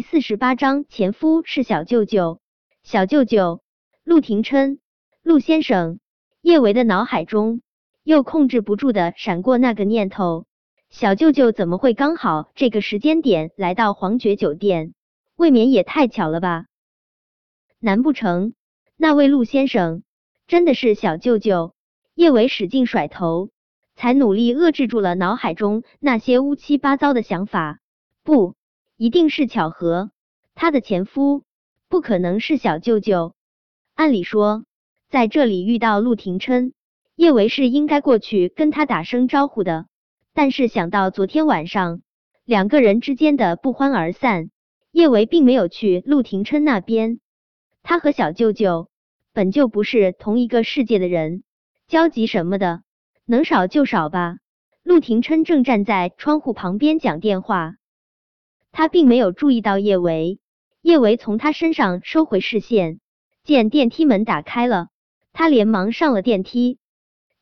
第四十八章，前夫是小舅舅。小舅舅，陆廷琛，陆先生。叶维的脑海中又控制不住的闪过那个念头：小舅舅怎么会刚好这个时间点来到皇爵酒店？未免也太巧了吧？难不成那位陆先生真的是小舅舅？叶维使劲甩头，才努力遏制住了脑海中那些乌七八糟的想法。不，一定是巧合。他的前夫不可能是小舅舅。按理说。在这里遇到陆廷琛，叶维是应该过去跟他打声招呼的。但是想到昨天晚上两个人之间的不欢而散，叶维并没有去陆廷琛那边。他和小舅舅本就不是同一个世界的人，交集什么的能少就少吧。陆廷琛正站在窗户旁边讲电话，他并没有注意到叶维。叶维从他身上收回视线，见电梯门打开了。他连忙上了电梯，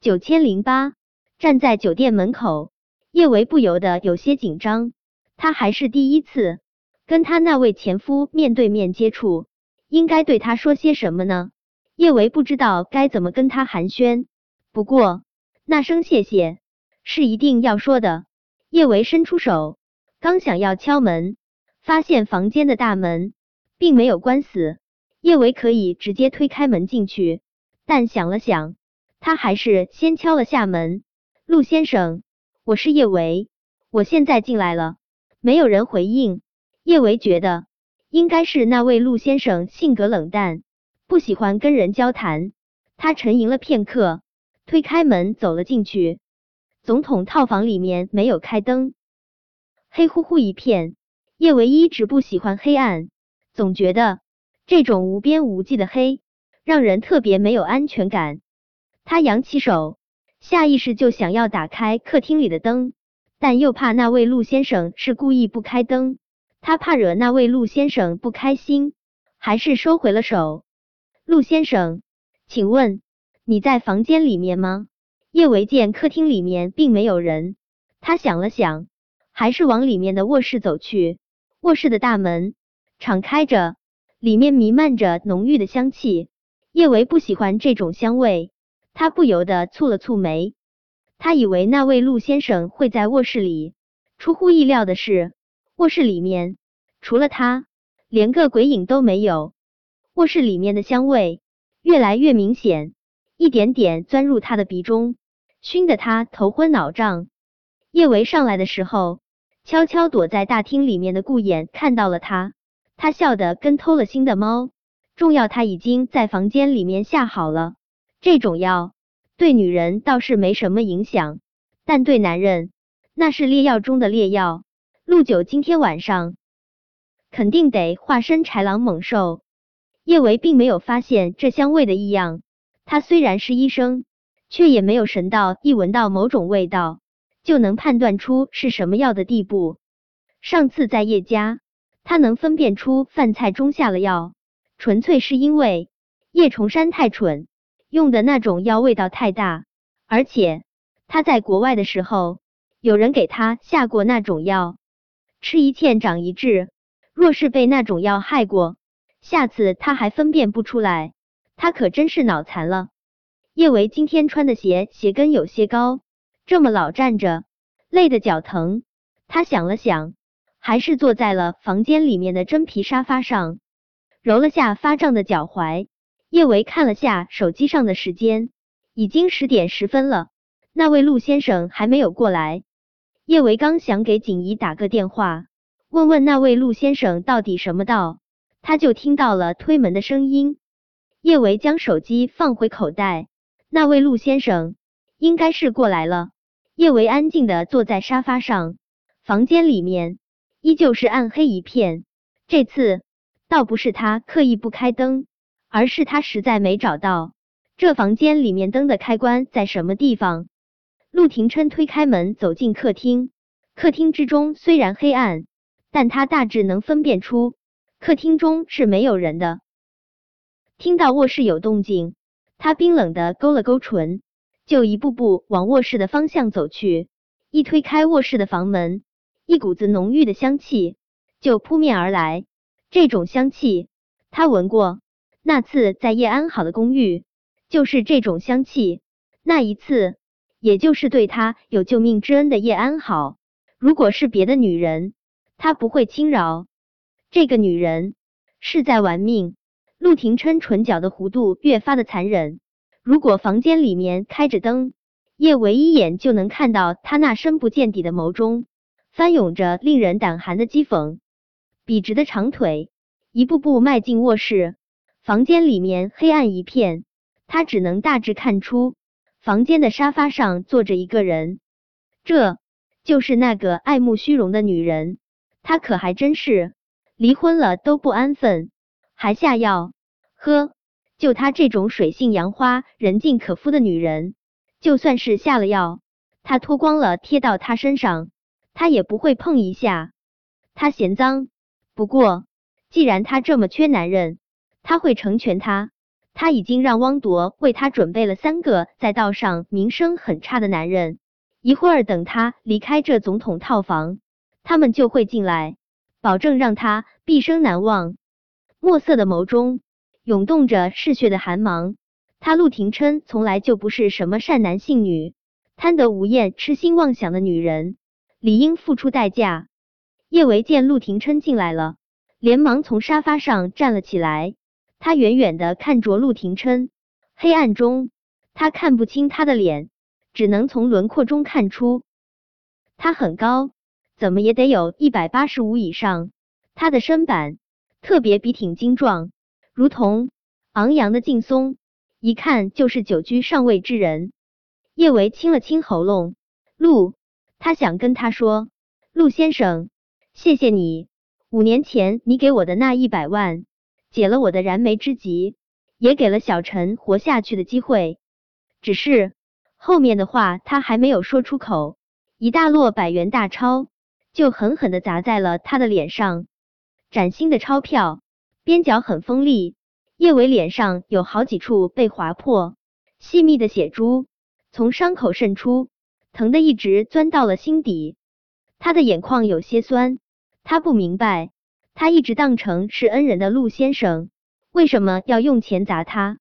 九千零八站在酒店门口，叶维不由得有些紧张。他还是第一次跟他那位前夫面对面接触，应该对他说些什么呢？叶维不知道该怎么跟他寒暄，不过那声谢谢是一定要说的。叶维伸出手，刚想要敲门，发现房间的大门并没有关死，叶维可以直接推开门进去。但想了想，他还是先敲了下门。陆先生，我是叶维，我现在进来了。没有人回应。叶维觉得应该是那位陆先生性格冷淡，不喜欢跟人交谈。他沉吟了片刻，推开门走了进去。总统套房里面没有开灯，黑乎乎一片。叶维一直不喜欢黑暗，总觉得这种无边无际的黑。让人特别没有安全感。他扬起手，下意识就想要打开客厅里的灯，但又怕那位陆先生是故意不开灯，他怕惹那位陆先生不开心，还是收回了手。陆先生，请问你在房间里面吗？叶维见客厅里面并没有人，他想了想，还是往里面的卧室走去。卧室的大门敞开着，里面弥漫着浓郁的香气。叶维不喜欢这种香味，他不由得蹙了蹙眉。他以为那位陆先生会在卧室里，出乎意料的是，卧室里面除了他，连个鬼影都没有。卧室里面的香味越来越明显，一点点钻入他的鼻中，熏得他头昏脑胀。叶维上来的时候，悄悄躲在大厅里面的顾衍看到了他，他笑得跟偷了心的猫。重药他已经在房间里面下好了，这种药对女人倒是没什么影响，但对男人那是烈药中的烈药。陆九今天晚上肯定得化身豺狼猛兽。叶维并没有发现这香味的异样，他虽然是医生，却也没有神到一闻到某种味道就能判断出是什么药的地步。上次在叶家，他能分辨出饭菜中下了药。纯粹是因为叶崇山太蠢，用的那种药味道太大，而且他在国外的时候，有人给他下过那种药，吃一堑长一智。若是被那种药害过，下次他还分辨不出来，他可真是脑残了。叶维今天穿的鞋鞋跟有些高，这么老站着，累得脚疼。他想了想，还是坐在了房间里面的真皮沙发上。揉了下发胀的脚踝，叶维看了下手机上的时间，已经十点十分了。那位陆先生还没有过来。叶维刚想给锦怡打个电话，问问那位陆先生到底什么道，他就听到了推门的声音。叶维将手机放回口袋，那位陆先生应该是过来了。叶维安静的坐在沙发上，房间里面依旧是暗黑一片。这次。倒不是他刻意不开灯，而是他实在没找到这房间里面灯的开关在什么地方。陆廷琛推开门走进客厅，客厅之中虽然黑暗，但他大致能分辨出客厅中是没有人的。听到卧室有动静，他冰冷的勾了勾唇，就一步步往卧室的方向走去。一推开卧室的房门，一股子浓郁的香气。就扑面而来。这种香气，他闻过。那次在叶安好的公寓，就是这种香气。那一次，也就是对他有救命之恩的叶安好。如果是别的女人，他不会轻饶。这个女人是在玩命。陆廷琛唇角的弧度越发的残忍。如果房间里面开着灯，叶维一眼就能看到他那深不见底的眸中翻涌着令人胆寒的讥讽。笔直的长腿一步步迈进卧室，房间里面黑暗一片，他只能大致看出房间的沙发上坐着一个人，这就是那个爱慕虚荣的女人。她可还真是离婚了都不安分。还下药？呵，就她这种水性杨花、人尽可夫的女人，就算是下了药，她脱光了贴到他身上，他也不会碰一下。他嫌脏。不过，既然他这么缺男人，他会成全他。他已经让汪铎为他准备了三个在道上名声很差的男人，一会儿等他离开这总统套房，他们就会进来，保证让他毕生难忘。墨色的眸中涌动着嗜血的寒芒。他陆廷琛从来就不是什么善男信女、贪得无厌、痴心妄想的女人，理应付出代价。叶维见陆廷琛进来了，连忙从沙发上站了起来。他远远的看着陆廷琛，黑暗中他看不清他的脸，只能从轮廓中看出他很高，怎么也得有一百八十五以上。他的身板。特别笔挺精壮，如同昂扬的劲松，一看就是久居上位之人。叶维清了清喉咙，陆，他想跟他说，陆先生，谢谢你，五年前你给我的那一百万，解了我的燃眉之急，也给了小陈活下去的机会。只是后面的话他还没有说出口，一大摞百元大钞就狠狠的砸在了他的脸上。崭新的钞票，边角很锋利，叶伟脸上有好几处被划破，细密的血珠从伤口渗出，疼的一直钻到了心底。他的眼眶有些酸，他不明白，他一直当成是恩人的陆先生，为什么要用钱砸他？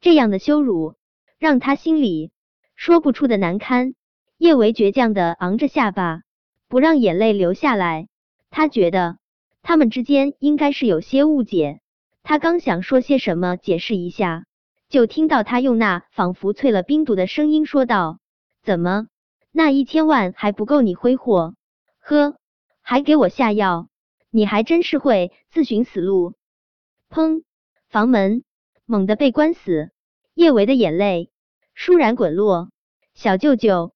这样的羞辱让他心里说不出的难堪。叶维倔强的昂着下巴，不让眼泪流下来。他觉得。他们之间应该是有些误解。他刚想说些什么解释一下，就听到他用那仿佛淬了冰毒的声音说道：“怎么，那一千万还不够你挥霍？呵，还给我下药？你还真是会自寻死路！”砰！房门猛地被关死，叶维的眼泪倏然滚落。小舅舅，